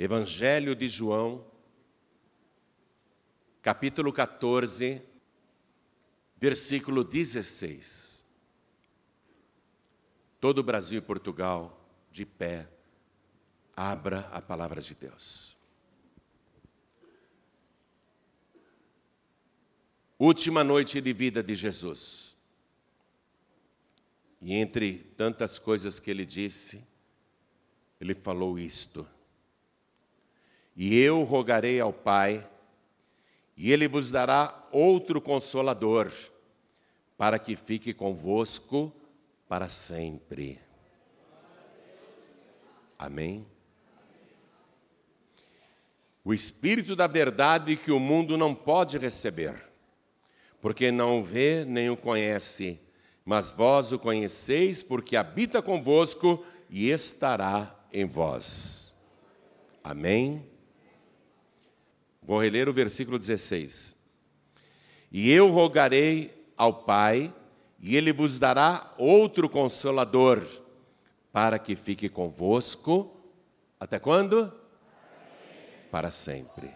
Evangelho de João, capítulo 14, versículo 16. Todo o Brasil e Portugal, de pé, abra a palavra de Deus. Última noite de vida de Jesus. E entre tantas coisas que ele disse, ele falou isto: E eu rogarei ao Pai, e ele vos dará outro consolador, para que fique convosco para sempre. Amém? O Espírito da verdade que o mundo não pode receber, porque não o vê nem o conhece, mas vós o conheceis, porque habita convosco e estará em vós. Amém? Vou reler o versículo 16. E eu rogarei ao Pai, e ele vos dará outro consolador, para que fique convosco até quando? Para sempre.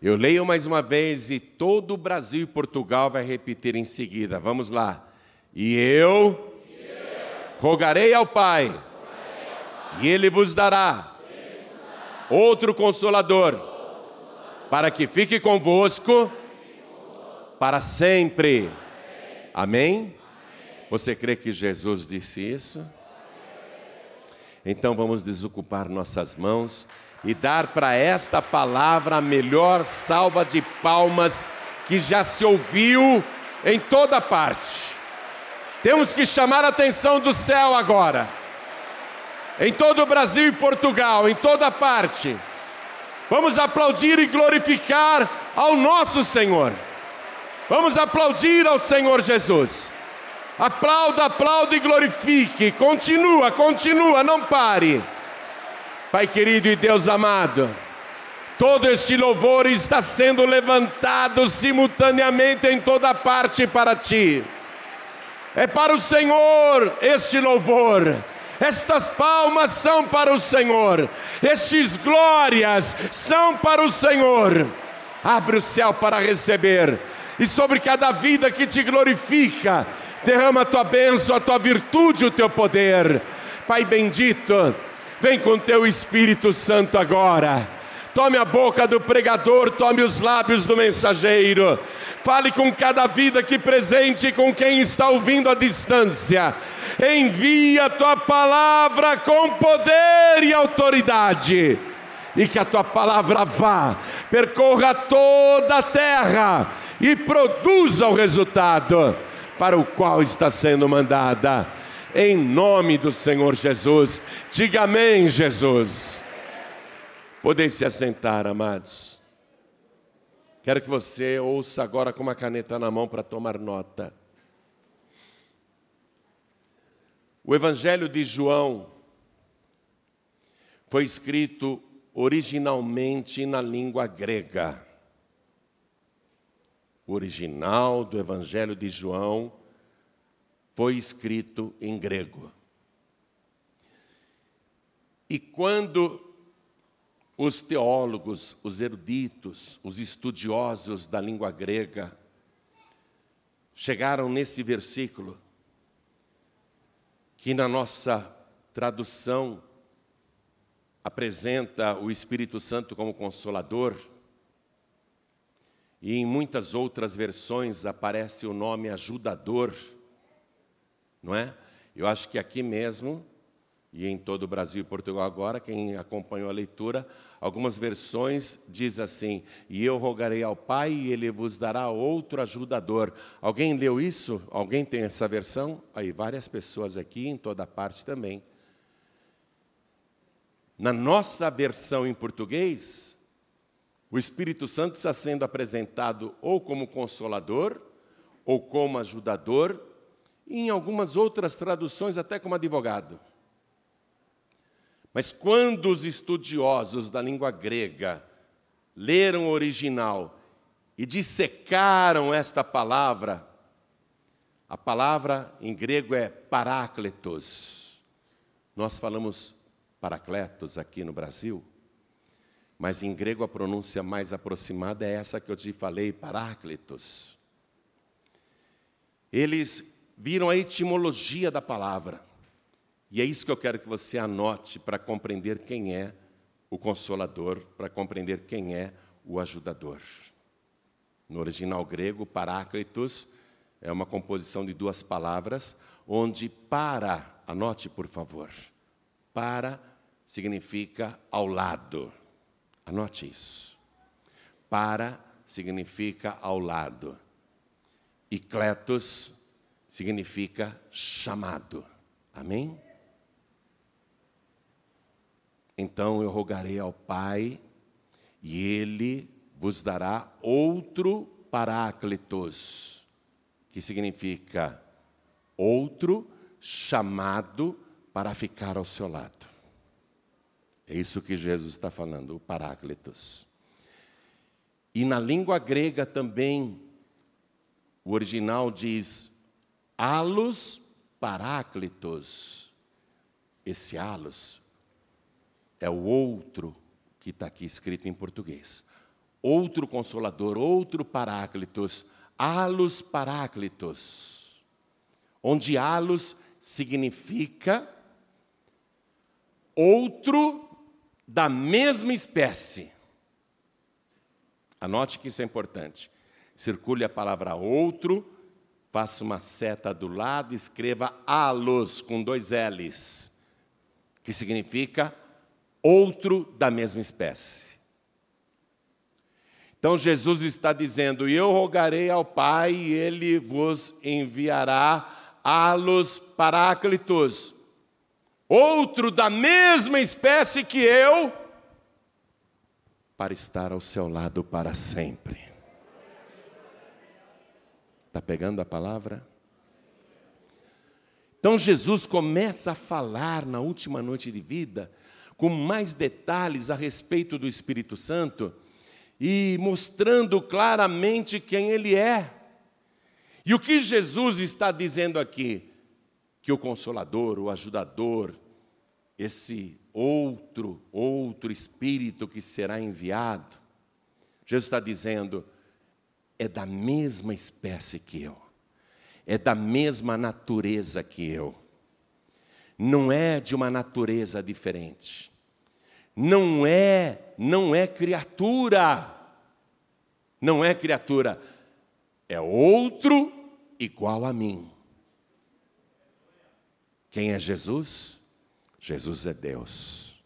Eu leio mais uma vez e todo o Brasil e Portugal vai repetir em seguida. Vamos lá. E eu rogarei ao Pai, e Ele vos dará outro consolador, para que fique convosco para sempre. Amém? Você crê que Jesus disse isso? Então vamos desocupar nossas mãos e dar para esta palavra a melhor salva de palmas que já se ouviu em toda parte. Temos que chamar a atenção do céu agora. Em todo o Brasil e Portugal, em toda parte. Vamos aplaudir e glorificar ao nosso Senhor. Vamos aplaudir ao Senhor Jesus. Aplauda, aplauda e glorifique. Continua, continua, não pare. Pai querido e Deus amado, todo este louvor está sendo levantado simultaneamente em toda parte para ti. É para o Senhor este louvor. Estas palmas são para o Senhor, estes glórias são para o Senhor. Abre o céu para receber, e sobre cada vida que te glorifica, derrama a tua bênção, a tua virtude, o teu poder. Pai bendito, vem com teu Espírito Santo agora. Tome a boca do pregador, tome os lábios do mensageiro Fale com cada vida aqui presente, com quem está ouvindo à distância. Envia a tua palavra com poder e autoridade. E que a tua palavra vá, percorra toda a terra e produza o resultado para o qual está sendo mandada. Em nome do Senhor Jesus. Diga amém, Jesus. Podem se assentar, amados. Quero que você ouça agora com uma caneta na mão para tomar nota. O Evangelho de João foi escrito originalmente na língua grega. O original do Evangelho de João foi escrito em grego. E quando os teólogos, os eruditos, os estudiosos da língua grega chegaram nesse versículo, que na nossa tradução apresenta o Espírito Santo como consolador, e em muitas outras versões aparece o nome ajudador, não é? Eu acho que aqui mesmo e em todo o Brasil e Portugal agora, quem acompanhou a leitura, algumas versões diz assim: "E eu rogarei ao Pai e ele vos dará outro ajudador". Alguém leu isso? Alguém tem essa versão? Aí várias pessoas aqui em toda parte também. Na nossa versão em português, o Espírito Santo está sendo apresentado ou como consolador, ou como ajudador, e em algumas outras traduções até como advogado. Mas quando os estudiosos da língua grega leram o original e dissecaram esta palavra, a palavra em grego é parácletos. Nós falamos paracletos aqui no Brasil, mas em grego a pronúncia mais aproximada é essa que eu te falei, paráclitos. Eles viram a etimologia da palavra. E é isso que eu quero que você anote para compreender quem é o consolador, para compreender quem é o ajudador. No original grego, paráclitos é uma composição de duas palavras, onde para, anote por favor, para significa ao lado. Anote isso. Para significa ao lado. E kletos significa chamado. Amém? Então eu rogarei ao Pai, e Ele vos dará outro Paráclitos, que significa outro chamado para ficar ao seu lado. É isso que Jesus está falando, o Paráclitos. E na língua grega também, o original diz Alos Paráclitos. Esse alos é o outro que está aqui escrito em português. Outro consolador, outro paráclitos, alos paráclitos. Onde alos significa outro da mesma espécie. Anote que isso é importante. Circule a palavra outro, faça uma seta do lado, escreva alos com dois L's, que significa outro da mesma espécie. Então Jesus está dizendo: E eu rogarei ao Pai, e ele vos enviará alos paráclitos, outro da mesma espécie que eu, para estar ao seu lado para sempre. Está pegando a palavra? Então Jesus começa a falar na última noite de vida com mais detalhes a respeito do Espírito Santo e mostrando claramente quem ele é. E o que Jesus está dizendo aqui? Que o consolador, o ajudador, esse outro, outro espírito que será enviado, Jesus está dizendo, é da mesma espécie que eu, é da mesma natureza que eu não é de uma natureza diferente. Não é, não é criatura. Não é criatura. É outro igual a mim. Quem é Jesus? Jesus é Deus.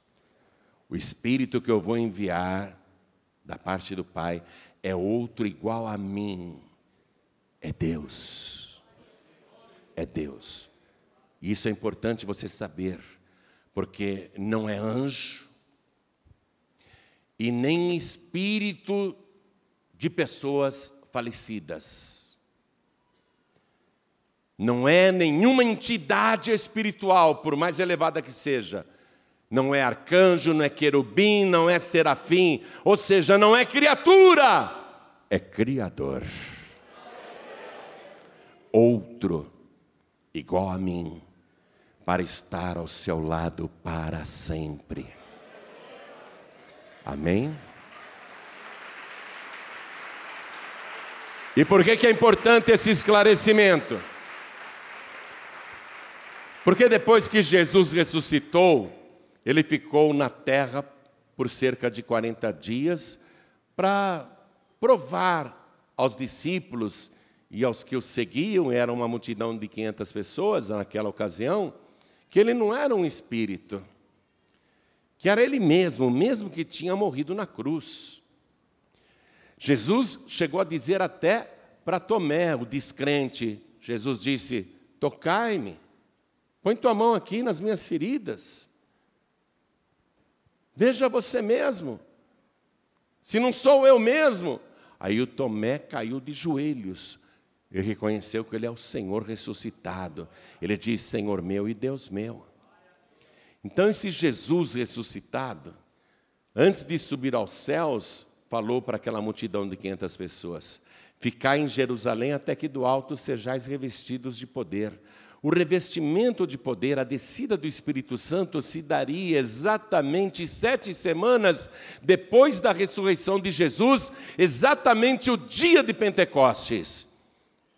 O Espírito que eu vou enviar da parte do Pai é outro igual a mim. É Deus. É Deus. E isso é importante você saber, porque não é anjo e nem espírito de pessoas falecidas. Não é nenhuma entidade espiritual, por mais elevada que seja. Não é arcanjo, não é querubim, não é serafim, ou seja, não é criatura, é criador. Outro, igual a mim para estar ao seu lado para sempre. Amém? E por que, que é importante esse esclarecimento? Porque depois que Jesus ressuscitou, ele ficou na terra por cerca de 40 dias para provar aos discípulos e aos que o seguiam, era uma multidão de 500 pessoas naquela ocasião, que ele não era um espírito, que era ele mesmo, mesmo que tinha morrido na cruz. Jesus chegou a dizer até para Tomé, o descrente, Jesus disse: Tocai-me, põe tua mão aqui nas minhas feridas, veja você mesmo, se não sou eu mesmo. Aí o Tomé caiu de joelhos, ele reconheceu que ele é o Senhor ressuscitado. Ele diz: Senhor meu e Deus meu. Então, esse Jesus ressuscitado, antes de subir aos céus, falou para aquela multidão de 500 pessoas: Ficai em Jerusalém até que do alto sejais revestidos de poder. O revestimento de poder, a descida do Espírito Santo, se daria exatamente sete semanas depois da ressurreição de Jesus, exatamente o dia de Pentecostes.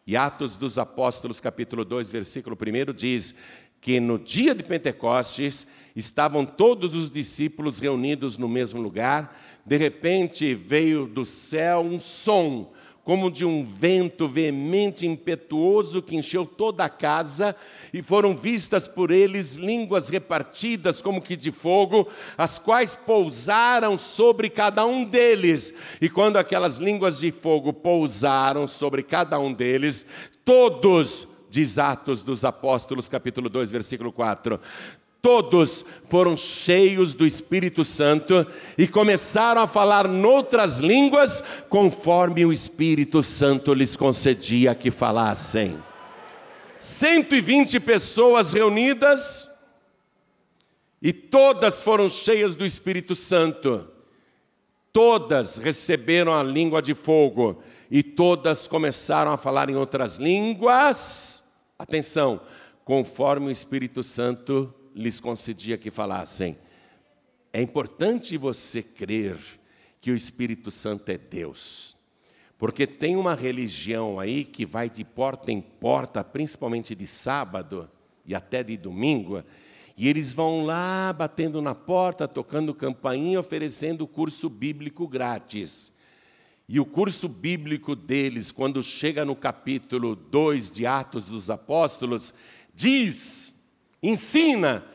E Atos dos Apóstolos, capítulo 2, versículo 1 diz que no dia de Pentecostes estavam todos os discípulos reunidos no mesmo lugar, de repente veio do céu um som como de um vento veemente e impetuoso que encheu toda a casa, e foram vistas por eles línguas repartidas como que de fogo, as quais pousaram sobre cada um deles. E quando aquelas línguas de fogo pousaram sobre cada um deles, todos diz Atos dos Apóstolos, capítulo 2, versículo 4. Todos foram cheios do Espírito Santo e começaram a falar noutras línguas, conforme o Espírito Santo lhes concedia que falassem. 120 pessoas reunidas e todas foram cheias do Espírito Santo. Todas receberam a língua de fogo e todas começaram a falar em outras línguas. Atenção, conforme o Espírito Santo lhes concedia que falassem. É importante você crer que o Espírito Santo é Deus. Porque tem uma religião aí que vai de porta em porta, principalmente de sábado e até de domingo, e eles vão lá batendo na porta, tocando campainha, oferecendo curso bíblico grátis. E o curso bíblico deles, quando chega no capítulo 2 de Atos dos Apóstolos, diz ensina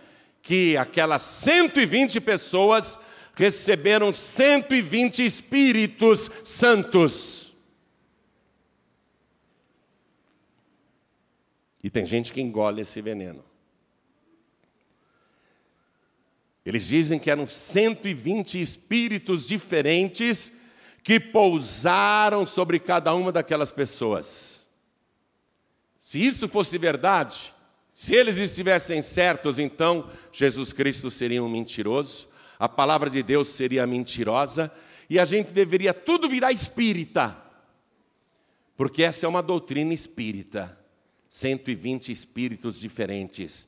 que aquelas 120 pessoas receberam 120 Espíritos Santos. E tem gente que engole esse veneno. Eles dizem que eram 120 espíritos diferentes que pousaram sobre cada uma daquelas pessoas. Se isso fosse verdade, se eles estivessem certos, então Jesus Cristo seria um mentiroso, a palavra de Deus seria mentirosa e a gente deveria tudo virar espírita, porque essa é uma doutrina espírita 120 espíritos diferentes.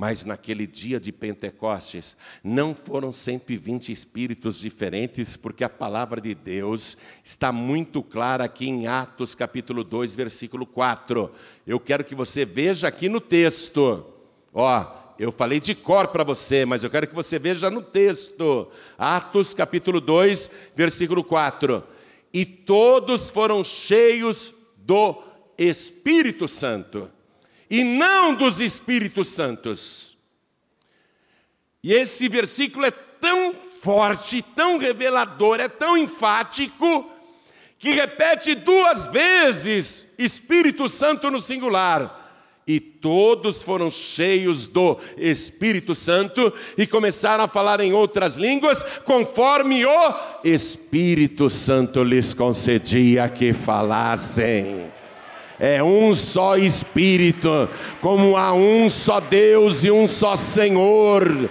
Mas naquele dia de Pentecostes, não foram 120 espíritos diferentes, porque a palavra de Deus está muito clara aqui em Atos capítulo 2, versículo 4. Eu quero que você veja aqui no texto. Ó, eu falei de cor para você, mas eu quero que você veja no texto. Atos capítulo 2, versículo 4. E todos foram cheios do Espírito Santo e não dos Espíritos Santos. E esse versículo é tão forte, tão revelador, é tão enfático, que repete duas vezes Espírito Santo no singular. E todos foram cheios do Espírito Santo e começaram a falar em outras línguas, conforme o Espírito Santo lhes concedia que falassem é um só Espírito, como há um só Deus e um só Senhor.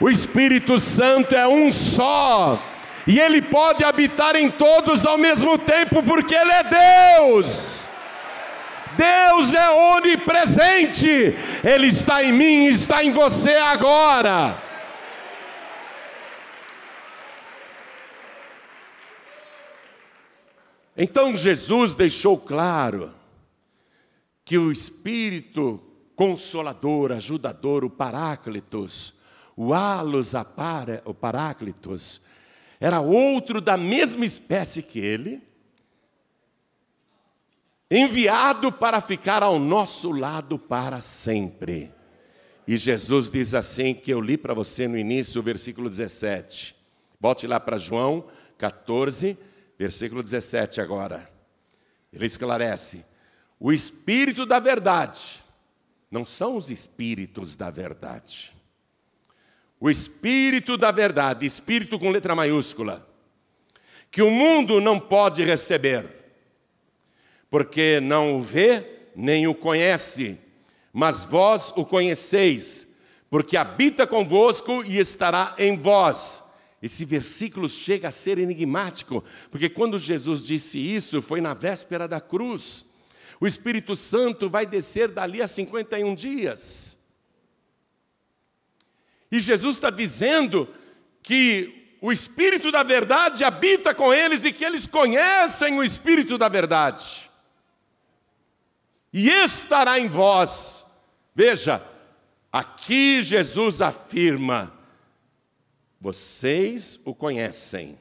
O Espírito Santo é um só, e ele pode habitar em todos ao mesmo tempo, porque ele é Deus. Deus é onipresente, Ele está em mim, está em você agora. Então Jesus deixou claro que o Espírito Consolador, ajudador, o Paráclitos, o Alos Apara, o Paráclitos, era outro da mesma espécie que ele, enviado para ficar ao nosso lado para sempre. E Jesus diz assim, que eu li para você no início, o versículo 17. Volte lá para João 14, versículo 17 agora. Ele esclarece: o espírito da verdade não são os espíritos da verdade. O espírito da verdade, espírito com letra maiúscula, que o mundo não pode receber, porque não o vê nem o conhece, mas vós o conheceis, porque habita convosco e estará em vós. Esse versículo chega a ser enigmático, porque quando Jesus disse isso, foi na véspera da cruz. O Espírito Santo vai descer dali a 51 dias. E Jesus está dizendo que o Espírito da verdade habita com eles e que eles conhecem o Espírito da verdade. E estará em vós. Veja, aqui Jesus afirma: vocês o conhecem,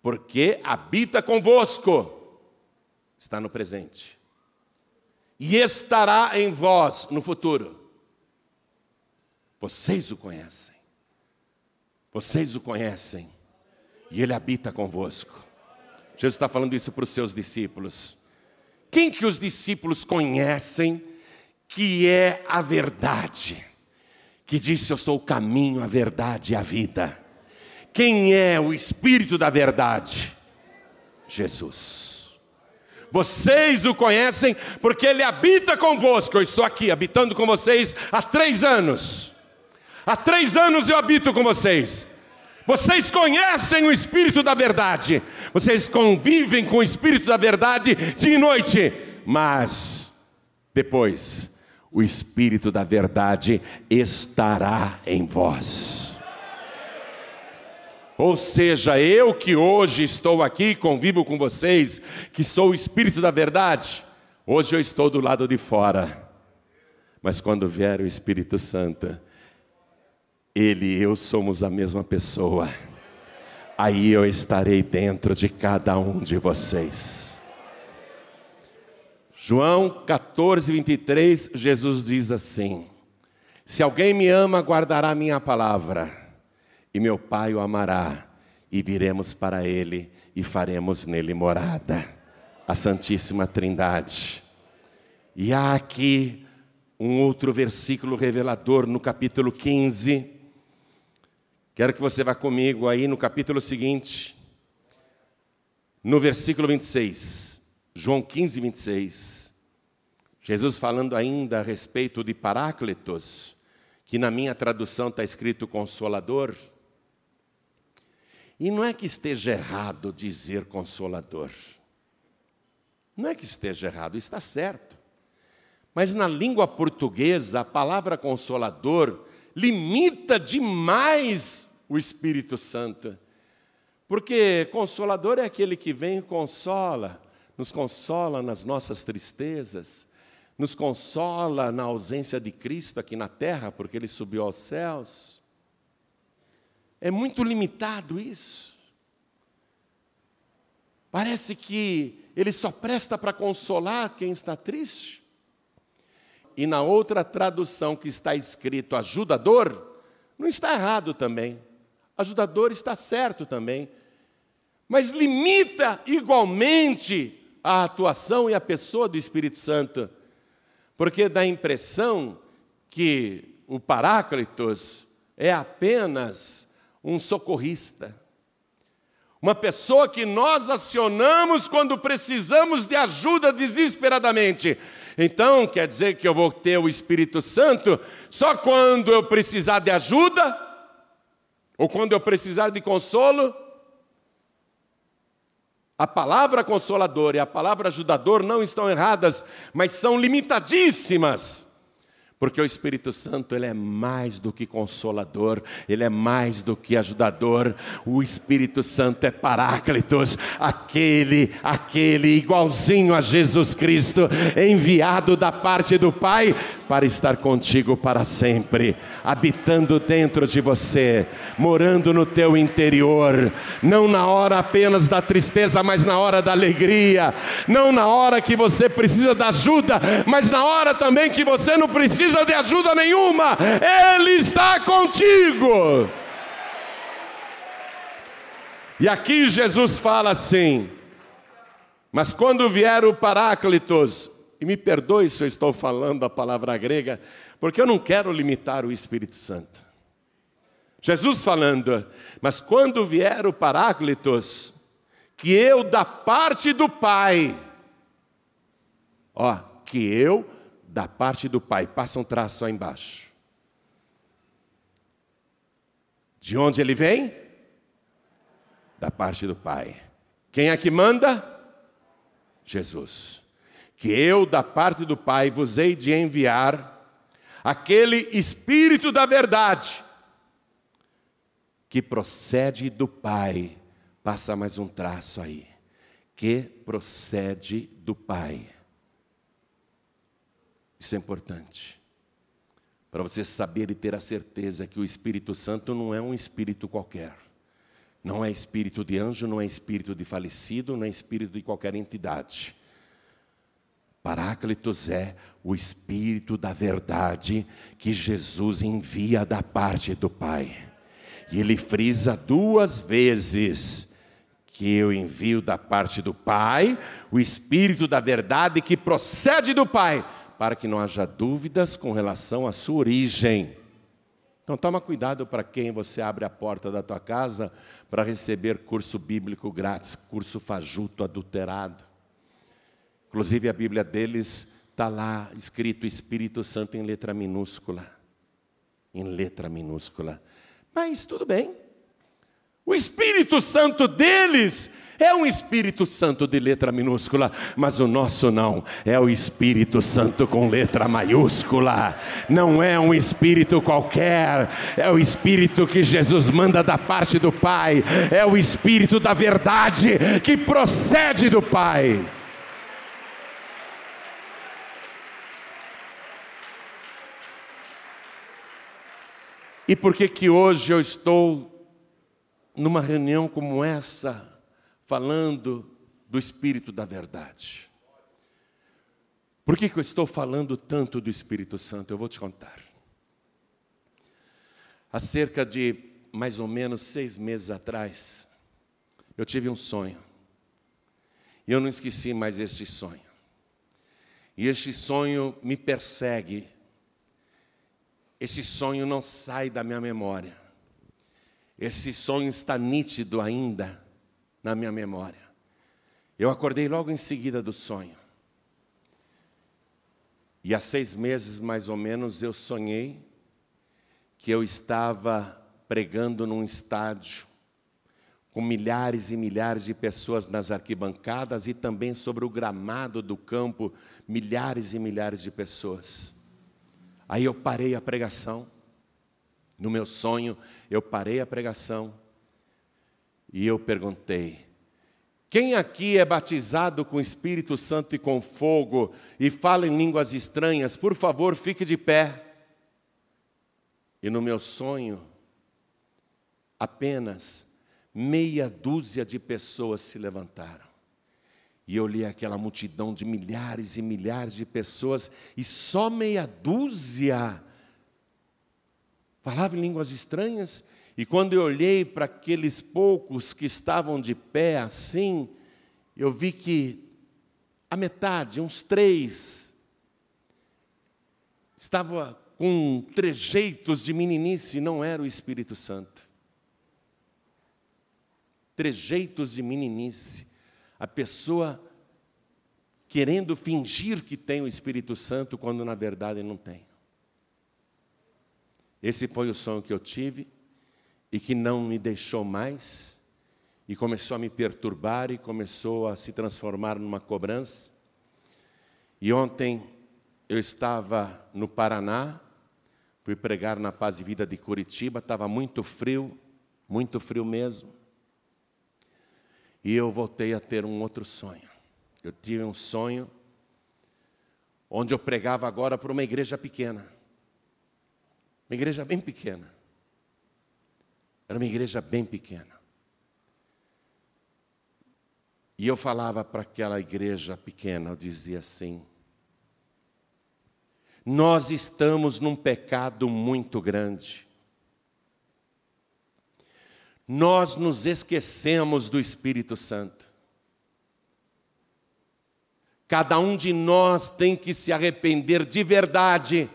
porque habita convosco, está no presente, e estará em vós no futuro. Vocês o conhecem. Vocês o conhecem. E ele habita convosco. Jesus está falando isso para os seus discípulos. Quem que os discípulos conhecem que é a verdade? Que disse: Eu sou o caminho, a verdade e a vida. Quem é o Espírito da verdade? Jesus. Vocês o conhecem porque ele habita convosco. Eu estou aqui habitando com vocês há três anos. Há três anos eu habito com vocês. Vocês conhecem o Espírito da Verdade. Vocês convivem com o Espírito da Verdade dia e noite. Mas depois, o Espírito da Verdade estará em vós. Ou seja, eu que hoje estou aqui, convivo com vocês, que sou o Espírito da Verdade, hoje eu estou do lado de fora. Mas quando vier o Espírito Santo, ele e eu somos a mesma pessoa. Aí eu estarei dentro de cada um de vocês. João 14, 23, Jesus diz assim: Se alguém me ama, guardará minha palavra, e meu Pai o amará, e viremos para ele e faremos nele morada. A Santíssima Trindade. E há aqui um outro versículo revelador no capítulo 15 Quero que você vá comigo aí no capítulo seguinte, no versículo 26, João 15, 26. Jesus falando ainda a respeito de Paráclitos, que na minha tradução está escrito consolador. E não é que esteja errado dizer consolador. Não é que esteja errado, está certo. Mas na língua portuguesa, a palavra consolador limita demais o Espírito Santo. Porque consolador é aquele que vem e consola, nos consola nas nossas tristezas, nos consola na ausência de Cristo aqui na terra, porque ele subiu aos céus. É muito limitado isso. Parece que ele só presta para consolar quem está triste e na outra tradução que está escrito ajudador, não está errado também. Ajudador está certo também. Mas limita igualmente a atuação e a pessoa do Espírito Santo, porque dá a impressão que o Paráclitos é apenas um socorrista. Uma pessoa que nós acionamos quando precisamos de ajuda desesperadamente. Então, quer dizer que eu vou ter o Espírito Santo só quando eu precisar de ajuda? Ou quando eu precisar de consolo? A palavra consolador e a palavra ajudador não estão erradas, mas são limitadíssimas. Porque o Espírito Santo ele é mais do que consolador, ele é mais do que ajudador. O Espírito Santo é Paráclitos, aquele, aquele igualzinho a Jesus Cristo, enviado da parte do Pai para estar contigo para sempre, habitando dentro de você, morando no teu interior, não na hora apenas da tristeza, mas na hora da alegria, não na hora que você precisa da ajuda, mas na hora também que você não precisa precisa de ajuda nenhuma, Ele está contigo. E aqui Jesus fala assim: Mas quando vier o Paráclitos, e me perdoe se eu estou falando a palavra grega, porque eu não quero limitar o Espírito Santo. Jesus falando, mas quando vier o Paráclitos, que eu da parte do Pai, ó, que eu da parte do Pai. Passa um traço aí embaixo. De onde ele vem? Da parte do Pai. Quem é que manda? Jesus. que eu, da parte do Pai, vos hei de enviar aquele Espírito da verdade, que procede do Pai. Passa mais um traço aí. Que procede do Pai. Isso é importante. Para você saber e ter a certeza que o Espírito Santo não é um espírito qualquer. Não é espírito de anjo, não é espírito de falecido, não é espírito de qualquer entidade. Paráclitos é o Espírito da verdade que Jesus envia da parte do Pai. E ele frisa duas vezes que eu envio da parte do Pai, o Espírito da verdade que procede do Pai, para que não haja dúvidas com relação à sua origem. Então toma cuidado para quem você abre a porta da tua casa para receber curso bíblico grátis, curso fajuto adulterado. Inclusive a Bíblia deles está lá escrito Espírito Santo em letra minúscula. Em letra minúscula. Mas tudo bem. O Espírito Santo deles é um Espírito Santo de letra minúscula, mas o nosso não, é o Espírito Santo com letra maiúscula. Não é um espírito qualquer, é o Espírito que Jesus manda da parte do Pai, é o Espírito da verdade que procede do Pai. E por que que hoje eu estou numa reunião como essa, falando do Espírito da verdade? Por que, que eu estou falando tanto do Espírito Santo? Eu vou te contar. Há cerca de mais ou menos seis meses atrás, eu tive um sonho. E eu não esqueci mais este sonho. E este sonho me persegue esse sonho não sai da minha memória. Esse sonho está nítido ainda na minha memória. Eu acordei logo em seguida do sonho. E há seis meses, mais ou menos, eu sonhei que eu estava pregando num estádio com milhares e milhares de pessoas nas arquibancadas e também sobre o gramado do campo, milhares e milhares de pessoas. Aí eu parei a pregação. No meu sonho, eu parei a pregação e eu perguntei: quem aqui é batizado com Espírito Santo e com fogo e fala em línguas estranhas, por favor, fique de pé. E no meu sonho, apenas meia dúzia de pessoas se levantaram. E eu li aquela multidão de milhares e milhares de pessoas, e só meia dúzia falava em línguas estranhas. E quando eu olhei para aqueles poucos que estavam de pé assim, eu vi que a metade, uns três, estava com trejeitos de meninice, não era o Espírito Santo. Trejeitos de meninice a pessoa querendo fingir que tem o Espírito Santo quando na verdade não tem. Esse foi o sonho que eu tive e que não me deixou mais e começou a me perturbar e começou a se transformar numa cobrança. E ontem eu estava no Paraná, fui pregar na Paz e Vida de Curitiba, estava muito frio, muito frio mesmo. E eu voltei a ter um outro sonho. Eu tive um sonho onde eu pregava agora para uma igreja pequena. Uma igreja bem pequena. Era uma igreja bem pequena. E eu falava para aquela igreja pequena, eu dizia assim: Nós estamos num pecado muito grande nós nos esquecemos do Espírito Santo. Cada um de nós tem que se arrepender de verdade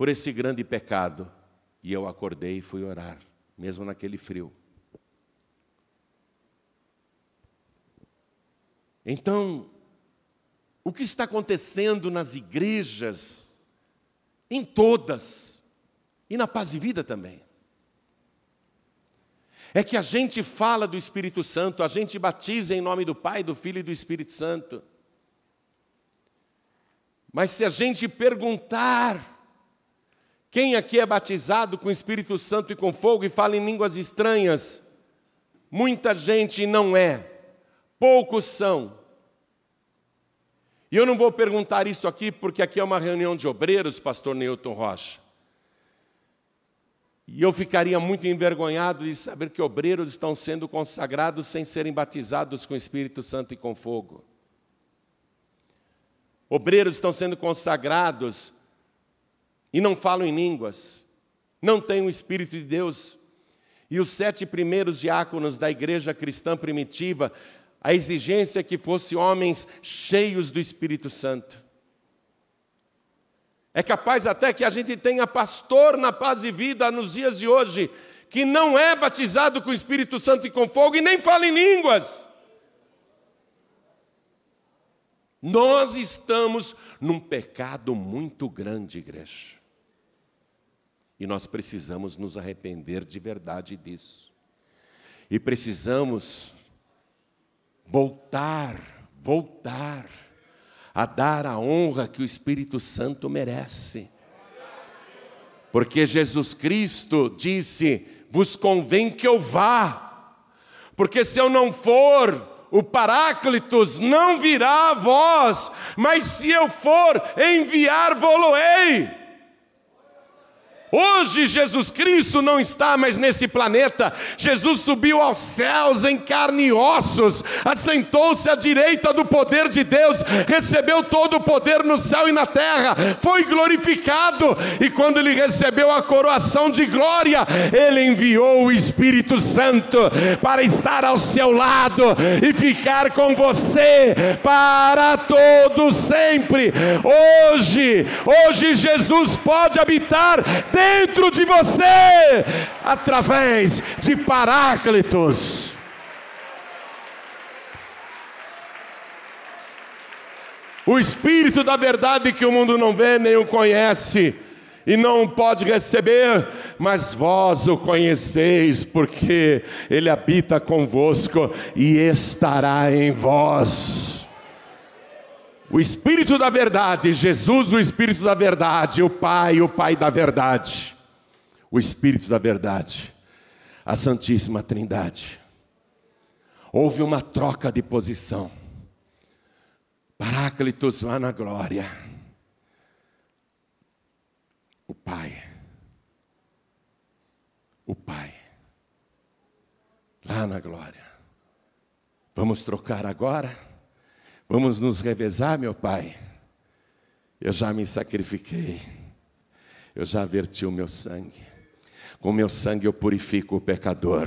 por esse grande pecado. E eu acordei e fui orar, mesmo naquele frio. Então, o que está acontecendo nas igrejas, em todas, e na paz e vida também, é que a gente fala do Espírito Santo, a gente batiza em nome do Pai, do Filho e do Espírito Santo. Mas se a gente perguntar, quem aqui é batizado com o Espírito Santo e com fogo e fala em línguas estranhas? Muita gente não é, poucos são. E eu não vou perguntar isso aqui porque aqui é uma reunião de obreiros, pastor Newton Rocha. E eu ficaria muito envergonhado de saber que obreiros estão sendo consagrados sem serem batizados com o Espírito Santo e com fogo. Obreiros estão sendo consagrados e não falam em línguas, não têm o Espírito de Deus. E os sete primeiros diáconos da igreja cristã primitiva, a exigência é que fossem homens cheios do Espírito Santo. É capaz até que a gente tenha pastor na paz e vida nos dias de hoje, que não é batizado com o Espírito Santo e com fogo e nem fala em línguas. Nós estamos num pecado muito grande, igreja. E nós precisamos nos arrepender de verdade disso. E precisamos voltar, voltar a dar a honra que o Espírito Santo merece. Porque Jesus Cristo disse: vos convém que eu vá, porque se eu não for, o Paráclitos não virá a vós, mas se eu for, enviar-vos-ei. Hoje Jesus Cristo não está mais nesse planeta, Jesus subiu aos céus em carne e ossos, assentou-se à direita do poder de Deus, recebeu todo o poder no céu e na terra, foi glorificado, e quando ele recebeu a coroação de glória, ele enviou o Espírito Santo para estar ao seu lado e ficar com você para todo sempre. Hoje, hoje Jesus pode habitar dentro de você, através de Paráclitos. O Espírito da verdade que o mundo não vê nem o conhece e não pode receber, mas vós o conheceis, porque Ele habita convosco e estará em vós. O Espírito da verdade, Jesus, o Espírito da verdade, o Pai, o Pai da verdade, o Espírito da verdade, a Santíssima Trindade. Houve uma troca de posição. Paráclitos lá na glória. O Pai. O Pai. Lá na glória. Vamos trocar agora? Vamos nos revezar, meu Pai. Eu já me sacrifiquei, eu já verti o meu sangue. Com meu sangue eu purifico o pecador,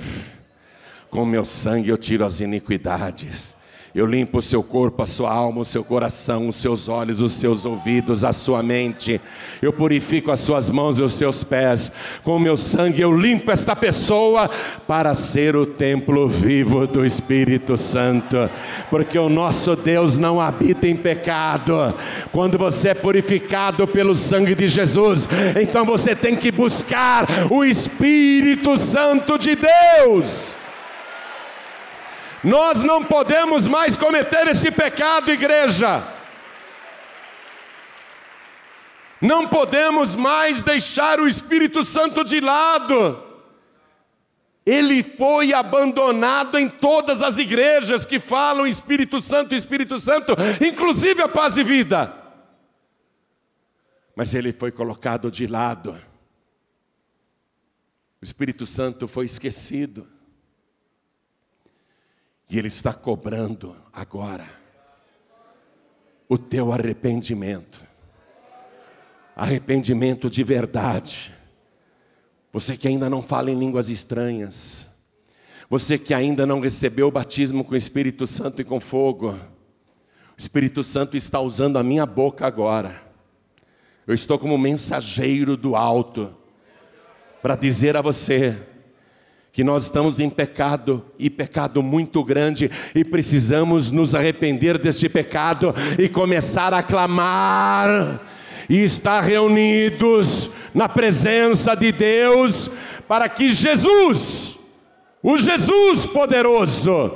com meu sangue eu tiro as iniquidades. Eu limpo o seu corpo, a sua alma, o seu coração, os seus olhos, os seus ouvidos, a sua mente. Eu purifico as suas mãos e os seus pés. Com o meu sangue eu limpo esta pessoa para ser o templo vivo do Espírito Santo. Porque o nosso Deus não habita em pecado. Quando você é purificado pelo sangue de Jesus, então você tem que buscar o Espírito Santo de Deus. Nós não podemos mais cometer esse pecado, igreja. Não podemos mais deixar o Espírito Santo de lado. Ele foi abandonado em todas as igrejas que falam Espírito Santo, Espírito Santo, inclusive a paz e vida. Mas ele foi colocado de lado. O Espírito Santo foi esquecido. E Ele está cobrando agora o teu arrependimento. Arrependimento de verdade. Você que ainda não fala em línguas estranhas. Você que ainda não recebeu o batismo com o Espírito Santo e com fogo. O Espírito Santo está usando a minha boca agora. Eu estou como mensageiro do alto para dizer a você: que nós estamos em pecado e pecado muito grande e precisamos nos arrepender deste pecado e começar a clamar e estar reunidos na presença de Deus para que Jesus, o Jesus poderoso,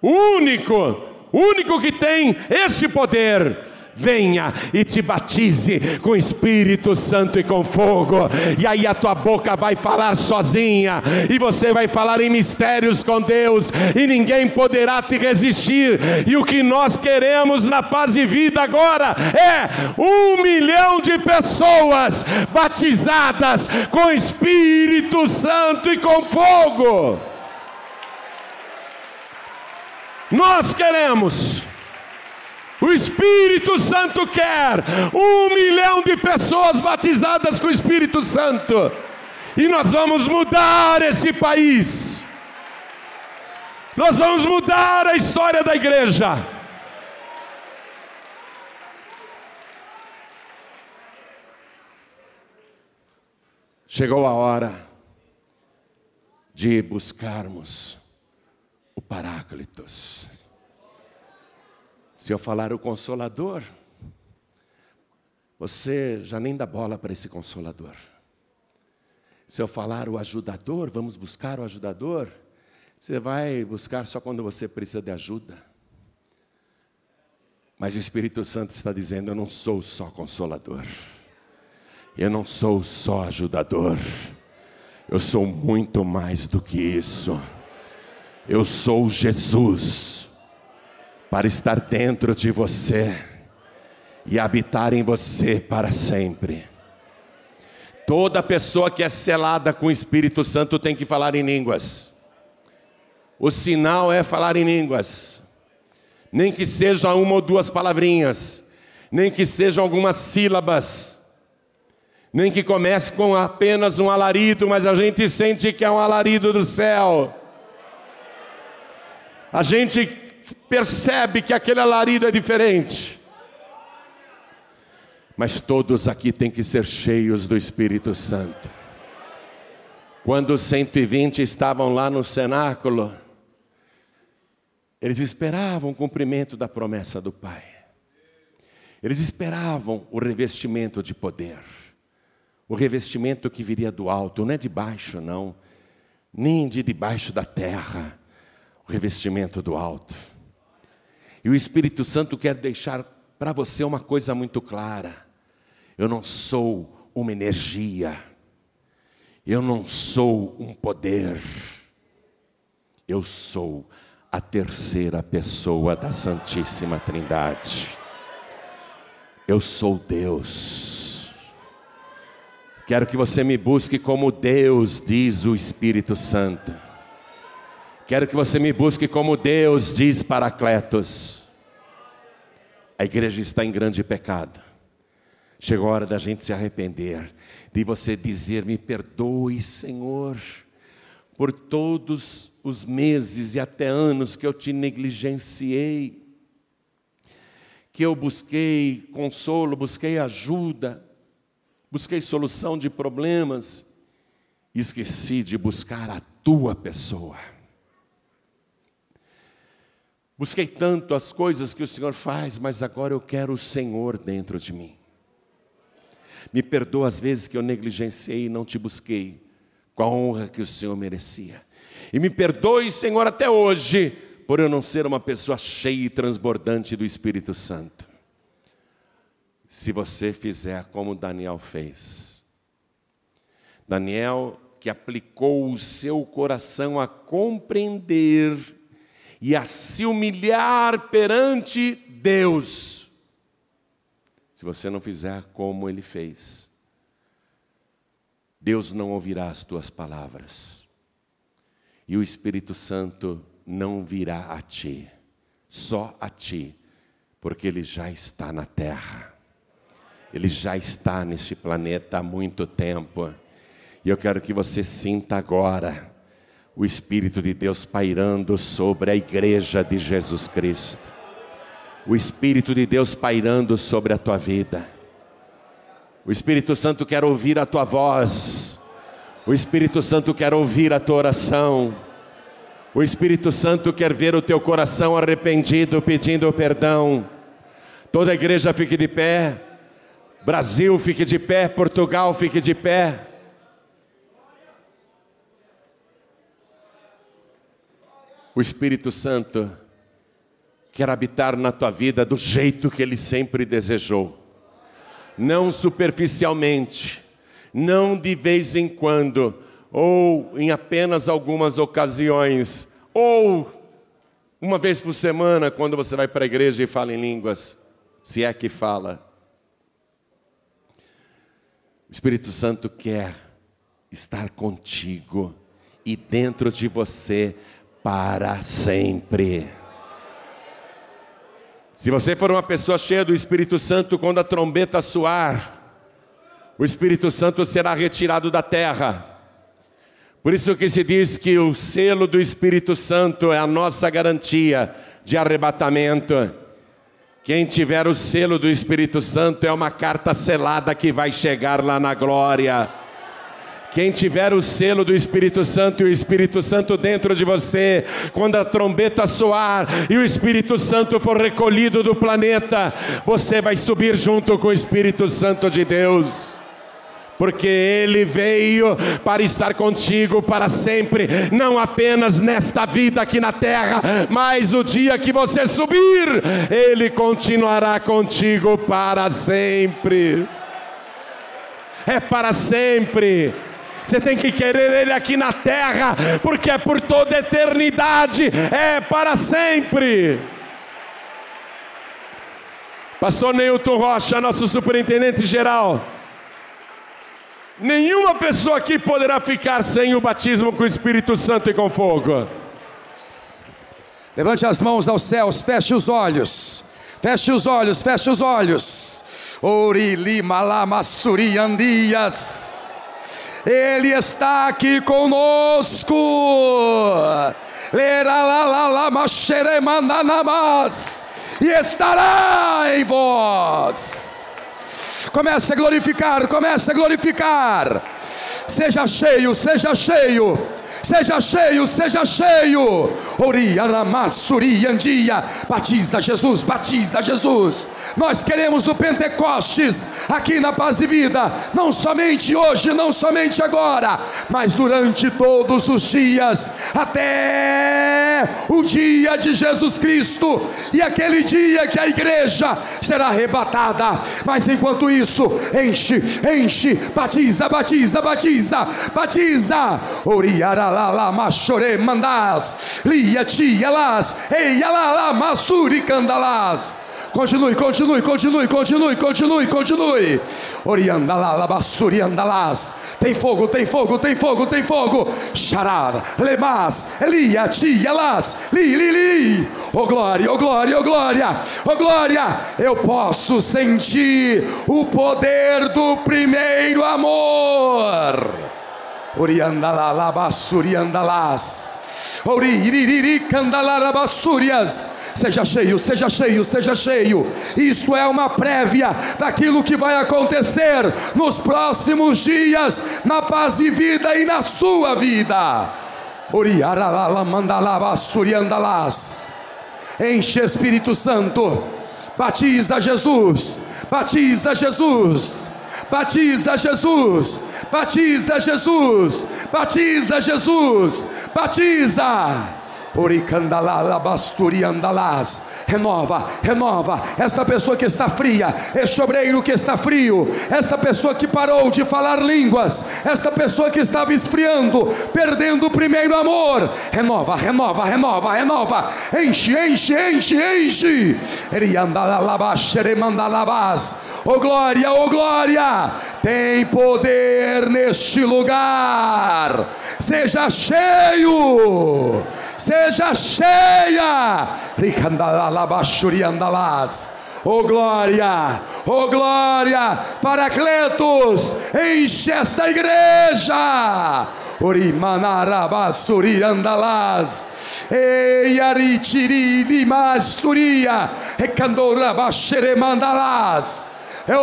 o único, único que tem este poder, venha e te batize com Espírito Santo e com fogo. E aí a tua boca vai falar sozinha, e você vai falar em mistérios com Deus, e ninguém poderá te resistir. E o que nós queremos na paz e vida agora é um milhão de pessoas batizadas com Espírito Santo e com fogo. Nós queremos. O Espírito Santo quer um milhão de pessoas batizadas com o Espírito Santo, e nós vamos mudar esse país, nós vamos mudar a história da igreja. Chegou a hora de buscarmos o Paráclitos. Se eu falar o Consolador, você já nem dá bola para esse Consolador. Se eu falar o ajudador, vamos buscar o ajudador, você vai buscar só quando você precisa de ajuda. Mas o Espírito Santo está dizendo: Eu não sou só consolador, eu não sou só ajudador, eu sou muito mais do que isso. Eu sou Jesus para estar dentro de você e habitar em você para sempre. Toda pessoa que é selada com o Espírito Santo tem que falar em línguas. O sinal é falar em línguas. Nem que seja uma ou duas palavrinhas, nem que sejam algumas sílabas, nem que comece com apenas um alarido, mas a gente sente que é um alarido do céu a gente percebe que aquele alarido é diferente. Mas todos aqui têm que ser cheios do Espírito Santo. Quando os 120 estavam lá no cenáculo, eles esperavam o cumprimento da promessa do Pai. Eles esperavam o revestimento de poder. O revestimento que viria do alto, não é de baixo, não, nem de debaixo da terra o revestimento do alto. E o Espírito Santo quer deixar para você uma coisa muito clara: eu não sou uma energia, eu não sou um poder, eu sou a terceira pessoa da Santíssima Trindade. Eu sou Deus. Quero que você me busque como Deus, diz o Espírito Santo. Quero que você me busque como Deus diz Paracletos. A igreja está em grande pecado. Chegou a hora da gente se arrepender, de você dizer: Me perdoe, Senhor, por todos os meses e até anos que eu te negligenciei, que eu busquei consolo, busquei ajuda, busquei solução de problemas, esqueci de buscar a tua pessoa. Busquei tanto as coisas que o Senhor faz, mas agora eu quero o Senhor dentro de mim. Me perdoa as vezes que eu negligenciei e não te busquei com a honra que o Senhor merecia. E me perdoe, Senhor, até hoje, por eu não ser uma pessoa cheia e transbordante do Espírito Santo. Se você fizer como Daniel fez. Daniel que aplicou o seu coração a compreender e a se humilhar perante Deus. Se você não fizer como ele fez, Deus não ouvirá as tuas palavras, e o Espírito Santo não virá a ti, só a ti, porque ele já está na terra, ele já está neste planeta há muito tempo, e eu quero que você sinta agora, o Espírito de Deus pairando sobre a igreja de Jesus Cristo, o Espírito de Deus pairando sobre a tua vida. O Espírito Santo quer ouvir a tua voz, o Espírito Santo quer ouvir a tua oração, o Espírito Santo quer ver o teu coração arrependido, pedindo perdão. Toda a igreja fique de pé, Brasil fique de pé, Portugal fique de pé. O Espírito Santo quer habitar na tua vida do jeito que Ele sempre desejou, não superficialmente, não de vez em quando, ou em apenas algumas ocasiões, ou uma vez por semana, quando você vai para a igreja e fala em línguas, se é que fala. O Espírito Santo quer estar contigo e dentro de você para sempre. Se você for uma pessoa cheia do Espírito Santo, quando a trombeta soar, o Espírito Santo será retirado da terra. Por isso que se diz que o selo do Espírito Santo é a nossa garantia de arrebatamento. Quem tiver o selo do Espírito Santo é uma carta selada que vai chegar lá na glória. Quem tiver o selo do Espírito Santo e o Espírito Santo dentro de você, quando a trombeta soar e o Espírito Santo for recolhido do planeta, você vai subir junto com o Espírito Santo de Deus porque Ele veio para estar contigo para sempre, não apenas nesta vida aqui na terra, mas o dia que você subir, Ele continuará contigo para sempre. É para sempre. Você tem que querer Ele aqui na terra, porque é por toda eternidade, é para sempre. Pastor Neilton Rocha, nosso superintendente geral. Nenhuma pessoa aqui poderá ficar sem o batismo com o Espírito Santo e com fogo. Levante as mãos aos céus, feche os olhos. Feche os olhos, feche os olhos. Ori lima lama suriandias. Ele está aqui conosco. E estará em vós. Comece a glorificar, comece a glorificar. Seja cheio, seja cheio seja cheio, seja cheio. Oriaramassuriandia, batiza Jesus, batiza Jesus. Nós queremos o Pentecostes aqui na Paz e Vida, não somente hoje, não somente agora, mas durante todos os dias, até o dia de Jesus Cristo e aquele dia que a igreja será arrebatada. Mas enquanto isso, enche, enche, batiza, batiza, batiza, batiza. Oriarala la machore mandas, lia tia las, ei la la masuri. Continue, continue, continue, continue, continue, continue. Oriandala, las. Tem fogo, tem fogo, tem fogo, tem fogo. Xarar, lemas, elia, tia, las, li, li, li. Oh glória, oh glória, oh glória, oh glória. Eu posso sentir o poder do primeiro amor. Oriandalalabassuriandalas. Oriririricandalarabasúrias. Seja cheio, seja cheio, seja cheio. Isto é uma prévia daquilo que vai acontecer nos próximos dias, na paz e vida e na sua vida. Oriaralalamandalabassuriandalas. Enche Espírito Santo. Batiza Jesus. Batiza Jesus Batiza Jesus, batiza Jesus, batiza Jesus, batiza. Renova, renova. Esta pessoa que está fria, este obreiro que está frio, esta pessoa que parou de falar línguas, esta pessoa que estava esfriando, perdendo o primeiro amor. Renova, renova, renova, renova. Enche, enche, enche, enche. Oh glória, oh glória. Tem poder neste lugar. Seja cheio. Seja seja cheia. Oh glória, oh glória, Paracletos, enche esta igreja. Orimanarabasuri andalas, Eiaritiri dimasuria, Recandorabasheremandalas. Oh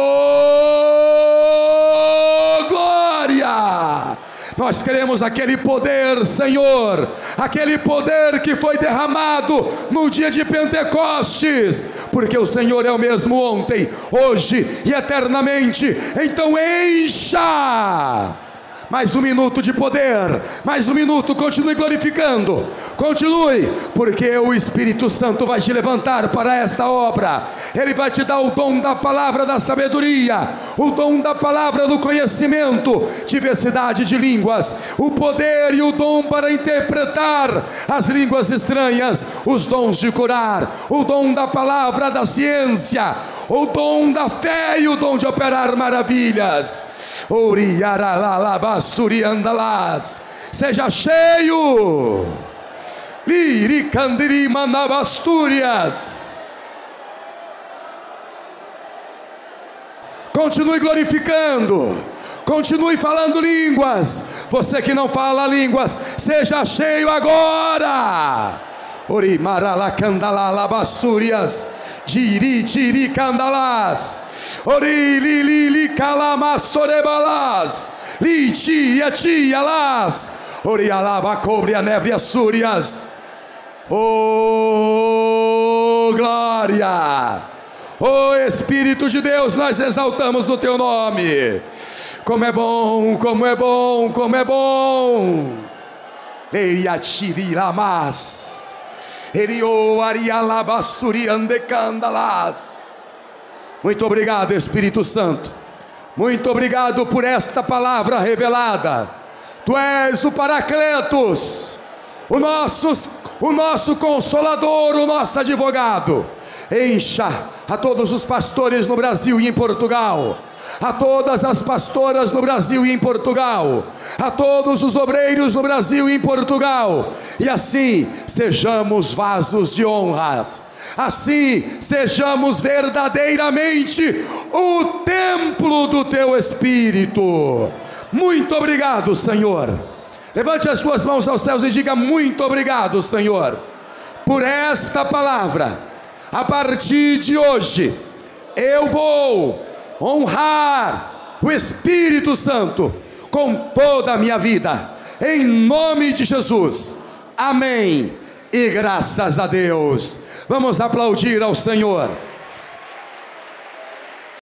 glória! Nós queremos aquele poder, Senhor, aquele poder que foi derramado no dia de Pentecostes, porque o Senhor é o mesmo ontem, hoje e eternamente. Então encha Mais um minuto de poder, mais um minuto, continue glorificando, continue, porque o Espírito Santo vai te levantar para esta obra, ele vai te dar o dom da palavra da sabedoria, o dom da palavra do conhecimento, diversidade de línguas, o poder e o dom para interpretar as línguas estranhas, os dons de curar, o dom da palavra da ciência, o dom da fé e o dom de operar maravilhas. Seja cheio. Liricandiri manabastúrias. Continue glorificando. Continue falando línguas. Você que não fala línguas, seja cheio agora. Ori maralacandala labassúrias. Diri tiri candalas. Ori li li li calamassorebalas. Li tia tia las. Ori alaba cobre a neve assúrias. Oh glória. Oh Espírito de Deus, nós exaltamos o teu nome. Como é bom, como é bom, como é bom. Eia tiriramas. Erio arialabassuriandecandalas. Muito obrigado, Espírito Santo. Muito obrigado por esta palavra revelada. Tu és o Paracletos, o nosso, o nosso consolador, o nosso advogado. Encha a todos os pastores no Brasil e em Portugal a todas as pastoras no Brasil e em Portugal, a todos os obreiros no Brasil e em Portugal, e assim sejamos vasos de honras, assim sejamos verdadeiramente o templo do teu Espírito. Muito obrigado, Senhor. Levante as suas mãos aos céus e diga: Muito obrigado, Senhor, por esta palavra. A partir de hoje, eu vou honrar o Espírito Santo com toda a minha vida, em nome de Jesus. Amém. E graças a Deus. Vamos aplaudir ao Senhor.